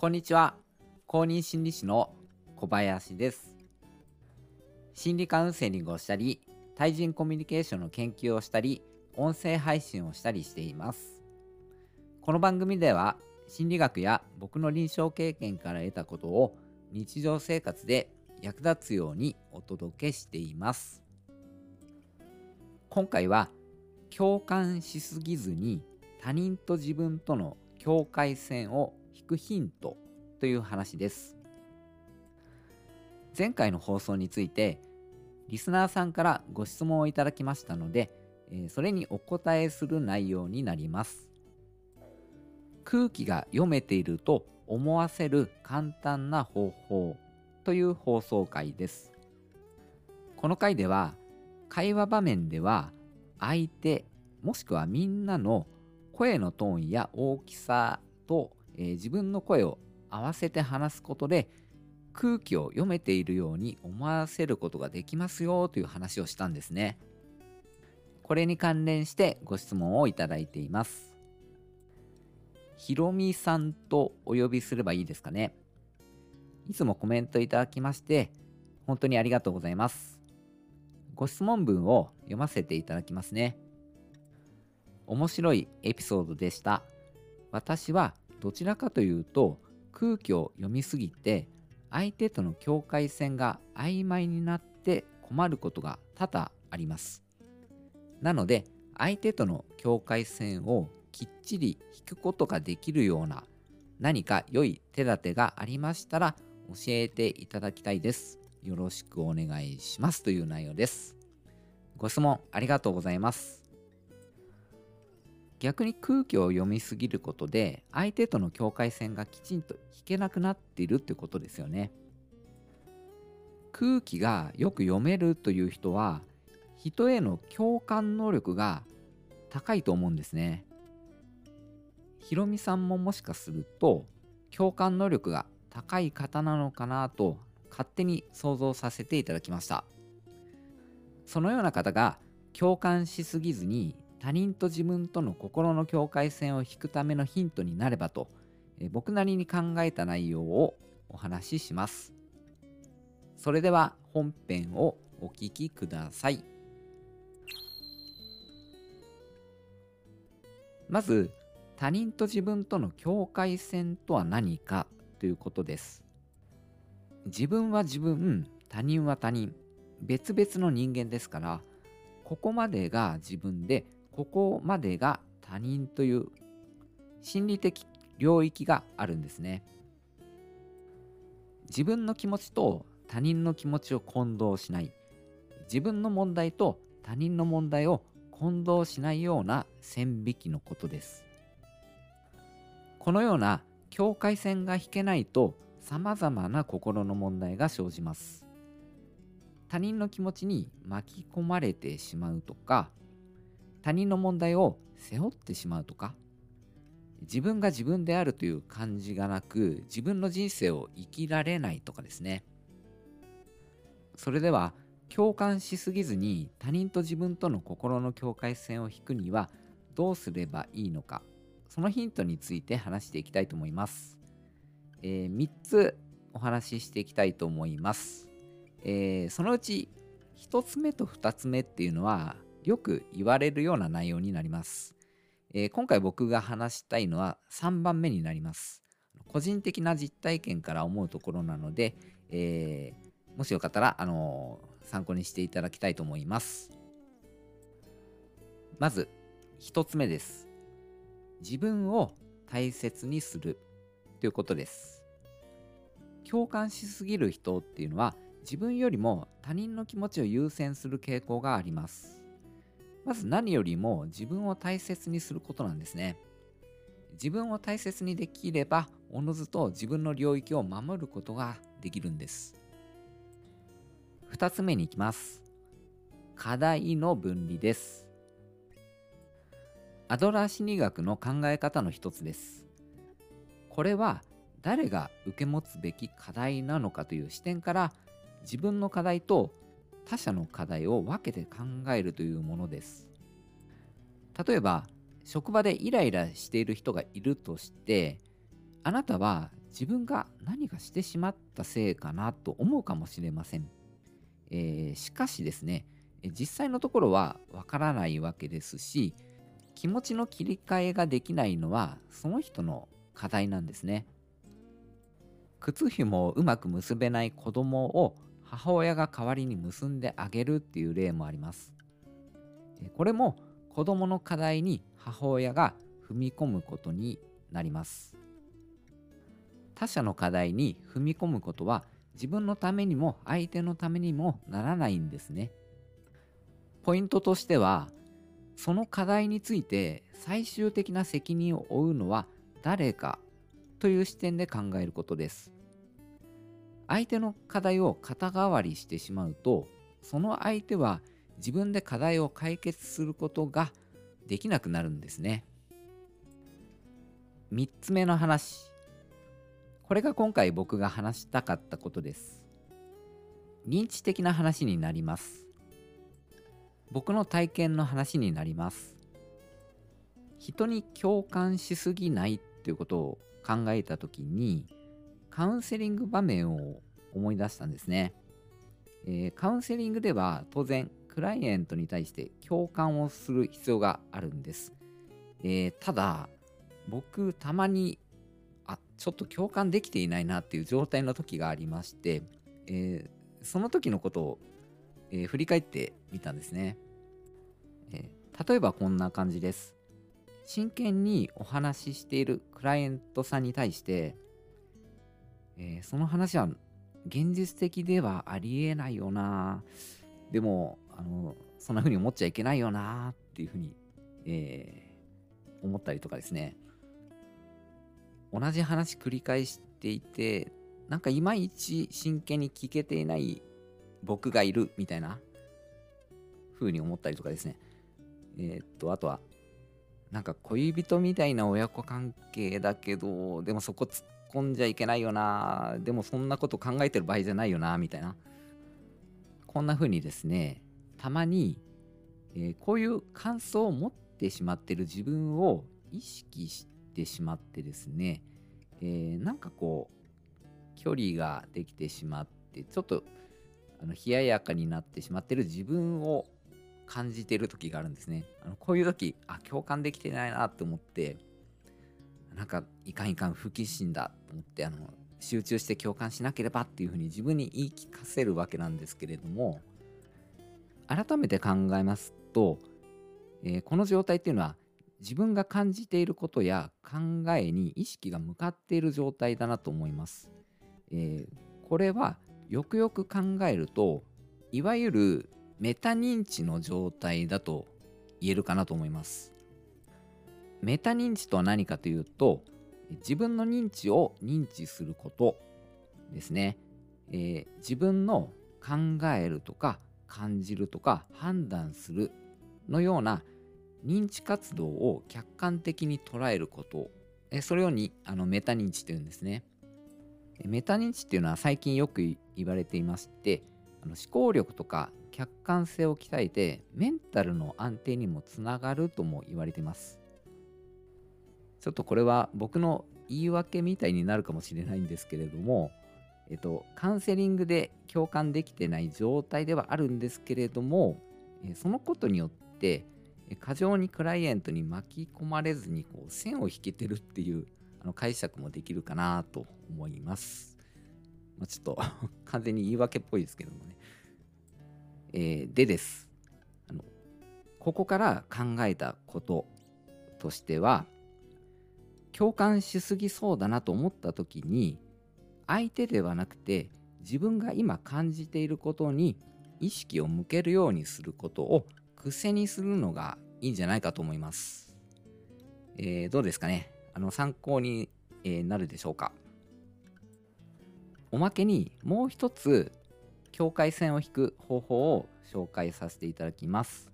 こんにちは。公認心理師の小林です。心理カウンセリングをしたり対人コミュニケーションの研究をしたり音声配信をしたりしています。この番組では心理学や僕の臨床経験から得たことを日常生活で役立つようにお届けしています。今回は共感しすぎずに他人と自分との境界線を引くヒントという話です。前回の放送についてリスナーさんからご質問をいただきましたのでそれにお答えする内容になります。空気が読めていると思わせる簡単な方法という放送回です。この回では会話場面では相手もしくはみんなの声のトーンや大きさと、えー、自分の声を合わせて話すことで空気を読めているように思わせることができますよという話をしたんですね。これに関連してご質問をいただいています。ひろみさんとお呼びすればいいですかね。いつもコメントいただきまして本当にありがとうございます。ご質問文を読ませていただきますね。面白いエピソードでした。私はどちらかというと空気を読みすぎて相手との境界線が曖昧になって困ることが多々あります。なので相手との境界線をきっちり引くことができるような何か良い手立てがありましたら教えていただきたいです。よろしくお願いしますという内容です。ご質問ありがとうございます。逆に空気を読みすぎることで相手との境界線がきちんと引けなくなっているってことですよね。空気がよく読めるという人は人への共感能力が高いと思うんですね。ひろみさんももしかすると共感能力が高い方なのかなと勝手に想像させていただきました。そのような方が共感しすぎずに他人と自分との心の境界線を引くためのヒントになればと、え僕なりに考えた内容をお話しします。それでは本編をお聞きください。まず他人と自分との境界線とは何かということです。自分は自分、他人は他人、別々の人間ですから、ここまでが自分でここまでが他人という心理的領域があるんですね。自分の気持ちと他人の気持ちを混同しない。自分の問題と他人の問題を混同しないような線引きのことです。このような境界線が引けないと様々な心の問題が生じます。他人の気持ちに巻き込まれてしまうとか、他人の問題を背負ってしまうとか自分が自分であるという感じがなく自分の人生を生きられないとかですね。それでは共感しすぎずに他人と自分との心の境界線を引くにはどうすればいいのかそのヒントについて話していきたいと思います、えー、3つお話ししていきたいと思います、えー、そのうち1つ目と2つ目っていうのはよく言われるような内容になります。えー、今回僕が話したいのは3番目になります。個人的な実体験から思うところなので、えー、もしよかったら、あのー、参考にしていただきたいと思います。まず、1つ目です。自分を大切にするということです。共感しすぎる人っていうのは自分よりも他人の気持ちを優先する傾向があります。まず何よりも自分を大切にすることなんですね。自分を大切にできれば、おのずと自分の領域を守ることができるんです。二つ目に行きます。課題の分離です。アドラー心理学の考え方の一つです。これは誰が受け持つべき課題なのかという視点から自分の課題と他者の課題を分けて考えるというものです。例えば、職場でイライラしている人がいるとして、あなたは自分が何かしてしまったせいかなと思うかもしれません。えー、しかしですね、実際のところはわからないわけですし、気持ちの切り替えができないのはその人の課題なんですね。靴紐をうまく結べない子供を母親が代わりに結んであげるっていう例もあります。これも子供の課題に母親が踏み込むことになります。他者の課題に踏み込むことは自分のためにも相手のためにもならないんですね。ポイントとしてはその課題について最終的な責任を負うのは誰かという視点で考えることです。相手の課題を肩代わりしてしまうとその相手は自分で課題を解決することができなくなるんですね。3つ目の話。これが今回僕が話したかったことです。認知的な話になります。僕の体験の話になります。人に共感しすぎないっていうことを考えた時にカウンセリング場面を思い出したんですね、えー、カウンセリングでは当然クライエントに対して共感をする必要があるんです、えー、ただ僕たまにあちょっと共感できていないなっていう状態の時がありまして、えー、その時のことを、え振り返ってみたんですね、え例えばこんな感じです。真剣にお話ししているクライアントさんに対して、えー、その話は現実的ではありえないよな。でもあのそんな風に思っちゃいけないよなっていう風に、えー、思ったりとかですね。同じ話繰り返していてなんかいまいち真剣に聞けていない僕がいるみたいな風に思ったりとかですね。えー、っとあとはなんか恋人みたいな親子関係だけどでもそこ突っ込んじゃいけないよなでもそんなこと考えてる場合じゃないよなみたいなこんな風にですねたまに、えー、こういう感想を持ってしまってる自分を意識してしまってですね、えー、なんかこう距離ができてしまってちょっとあの冷ややかになってしまってる自分を感じてる時があるんですね。あのこういう時、あ、共感できてないなって思って、なんかいかんいかん不謹慎だと思って、あの、集中して共感しなければっていうふうに自分に言い聞かせるわけなんですけれども、改めて考えますと、えー、この状態っていうのは自分が感じていることや考えに意識が向かっている状態だなと思います。えー、これはよくよく考えるといわゆるメタ認知の状態だと言えるかなと思います。メタ認知とは何かというと自分の認知を認知することですね。えー、自分の考えるとか感じるとか判断するのような認知活動を客観的に捉えることえそれをにあのメタ認知というんですね。メタ認知っていうのは最近よく言われていましてあの思考力とか客観性を鍛えてメンタルの安定にもつながるとも言われていますちょっとこれは僕の言い訳みたいになるかもしれないんですけれどもえっとカウンセリングで共感できてない状態ではあるんですけれどもそのことによって過剰にクライアントに巻き込まれずにこう線を引けてるっていうあの解釈もできるかなと思います。まあ、ちょっと 完全に言い訳っぽいですけどもね。えー、でですあのここから考えたこととしては共感しすぎそうだなと思った時に相手ではなくて自分が今感じていることに意識を向けるようにすることを癖にするのがいいんじゃないかと思います。えー、どうですかね？あの参考に、え、なるでしょうか？おまけにもう一つ境界線を引く方法を紹介させていただきます。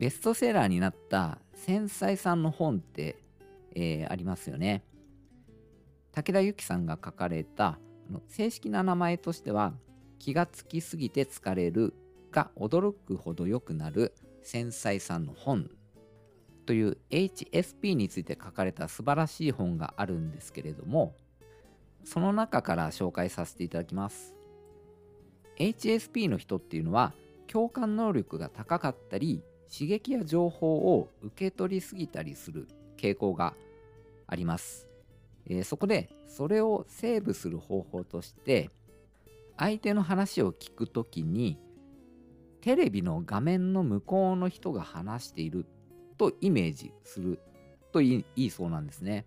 ベストセラーになった繊細さんの本って、えー、ありますよね。武田由紀さんが書かれた正式な名前としては気がつきすぎて疲れるが驚くほど良くなる繊細さんの本という HSP について書かれた素晴らしい本があるんですけれどもその中から紹介させていただきます HSP の人っていうのは共感能力が高かったり刺激や情報を受け取りすぎたりする傾向があります、えー、そこでそれをセーブする方法として相手の話を聞くときにテレビの画面の向こうの人が話しているとイメージするといいそうなんですね。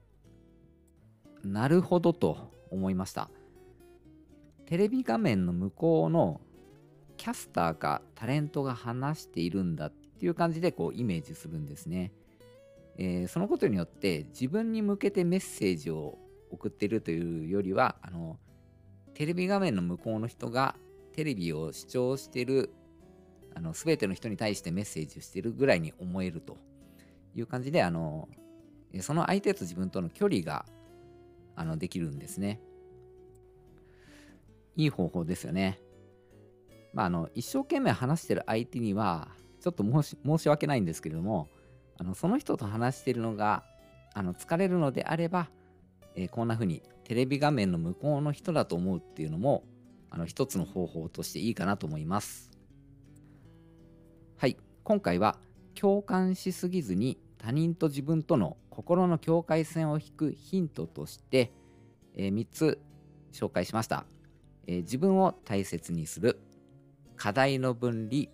なるほどと思いました。テレビ画面の向こうのキャスターかタレントが話しているんだっていう感じでこうイメージするんですね。えー、そのことによって自分に向けてメッセージを送ってるというよりはあのテレビ画面の向こうの人がテレビを視聴してるあの全ての人に対してメッセージをしてるぐらいに思えるという感じであのその相手と自分との距離があのできるんですね。いい方法ですよね。まあ、あの一生懸命話してる相手にはちょっと申し申し訳ないんですけれどもあのその人と話してるのがあの疲れるのであれば、えー、こんな風にテレビ画面の向こうの人だと思うっていうのもあの一つの方法としていいかなと思います。はい、今回は共感しすぎずに他人と自分との心の境界線を引くヒントとして、えー、3つ紹介しました、えー、自分を大切にする課題の分離、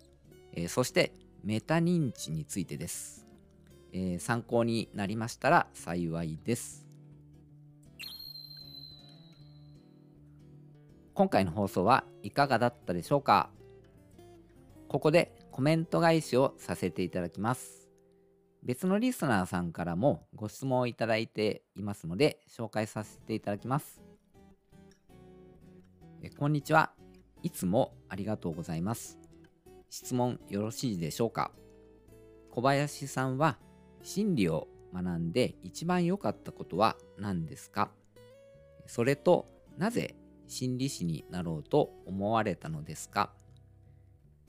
えー、そしてメタ認知についてです、え参考になりましたら幸いです今回の放送はいかがだったでしょうか？ここでコメント返しをさせていただきます別のリスナーさんからもご質問をいただいていますので紹介させていただきます。えこんにちは。いつもありがとうございます。質問よろしいでしょうか？小林さんは心理を学んで一番良かったことは何ですか？それとなぜ心理師になろうと思われたのですか？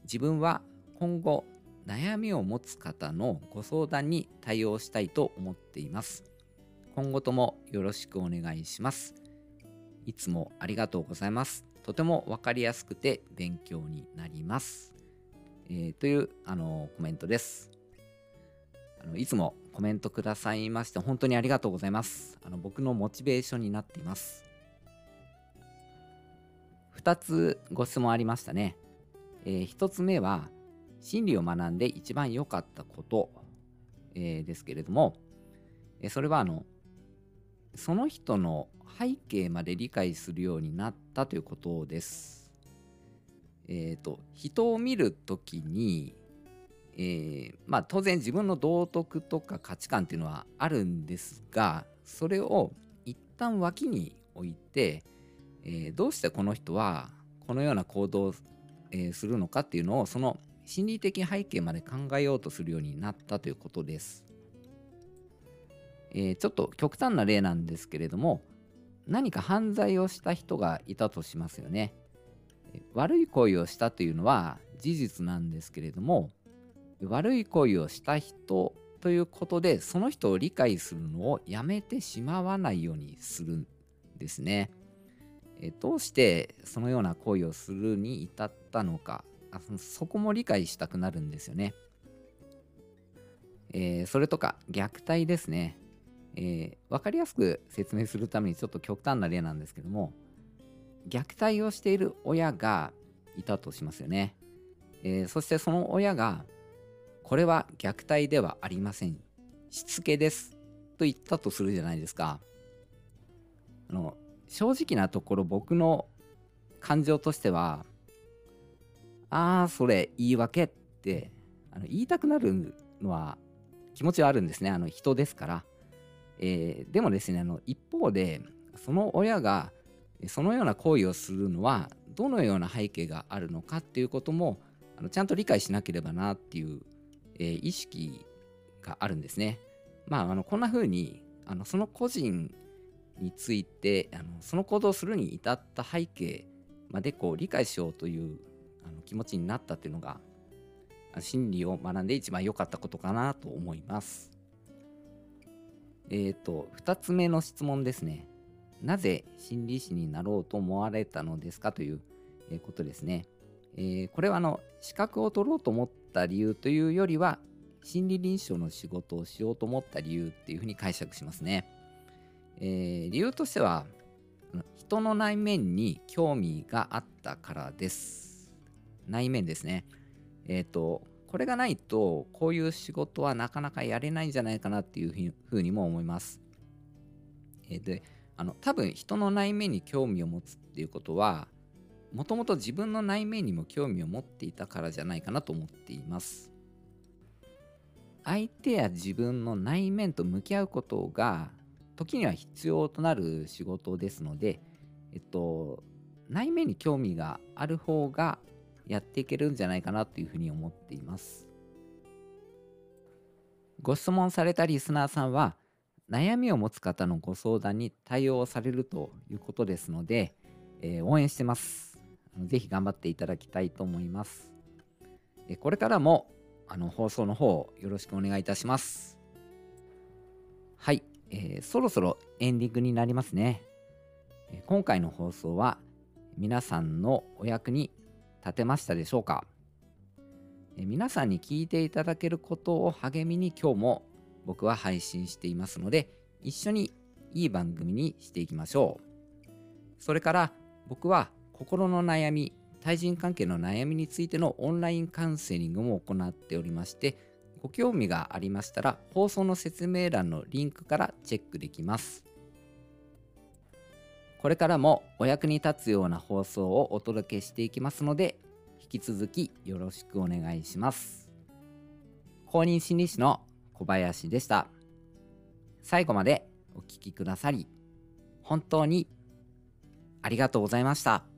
自分は今後悩みを持つ方のご相談に対応したいと思っています。今後ともよろしくお願いします。いつもありがとうございます。とても分かりやすくて勉強になります。えー、というあのコメントです。あのいつもコメントくださいまして本当にありがとうございます。あの僕のモチベーションになっています。2つご質問ありましたね。えー、1つ目は心理を学んで一番良かったこと、えー、ですけれども、えそれはあのその人の背景まで理解するようになったということです。えっ、と人を見る時に、えー、まあ当然自分の道徳とか価値観っていうのはあるんですがそれを一旦脇に置いて、えー、どうしてこの人はこのような行動を、えするのかっていうのをその心理的背景まで考えようとするようになったということです。え、ちょっと極端な例なんですけれども何か犯罪をした人がいたとしますよね。悪い行為をしたというのは事実なんですけれども悪い行為をした人ということでその人を理解するのをやめてしまわないようにするんですね。えどうしてそのような行為をするに至ったのかあそこも理解したくなるんですよね。えー、それとか虐待ですね。えー、分かりやすく説明するためにちょっと極端な例なんですけども虐待をしている親がいたとしますよね。えー、そしてその親がこれは虐待ではありません。しつけですと言ったとするじゃないですか。あの正直なところ僕の感情としてはああ、それ言い訳ってあの言いたくなるのは気持ちはあるんですね。あの人ですから。えー、でもですねあの、一方で、その親がそのような行為をするのはどのような背景があるのかっていうこともあのちゃんと理解しなければなっていう、えー、意識があるんですね。まあ、あのこんな風にあにその個人についてあのその行動をするに至った背景までこう理解しようというあの気持ちになったっていうのが心理を学んで一番良かったことかなと思います。えっ、ー、と、2つ目の質問ですね。なぜ心理師になろうと思われたのですかということですね。えー、これはあの資格を取ろうと思った理由というよりは心理臨床の仕事をしようと思った理由っていうふうに解釈しますね。えー、理由としては人の内面に興味があったからです。内面ですね。えっ、ー、と、これがないとこういう仕事はなかなかやれないんじゃないかなっていうふうにも思います。えー、で、あの多分人の内面に興味を持つっていうことはもともと自分の内面にも興味を持っていたからじゃないかなと思っています相手や自分の内面と向き合うことが時には必要となる仕事ですのでえっと内面に興味がある方がやっていけるんじゃないかなというふうに思っていますご質問されたリスナーさんは悩みを持つ方のご相談に対応されるということですので、えー、応援してます。ぜひ頑張っていただきたいと思います。これからもあの放送の方よろしくお願いいたします。はい、えー、そろそろエンディングになりますね。今回の放送は皆さんのお役に立てましたでしょうか皆さんに聞いていただけることを励みに今日も僕は配信していますので一緒にいい番組にしていきましょうそれから僕は心の悩み対人関係の悩みについてのオンラインカウンセリングも行っておりましてご興味がありましたら放送の説明欄のリンクからチェックできますこれからもお役に立つような放送をお届けしていきますので引き続きよろしくお願いします公認心理師の小林でした。最後までお聴きくださり、本当にありがとうございました。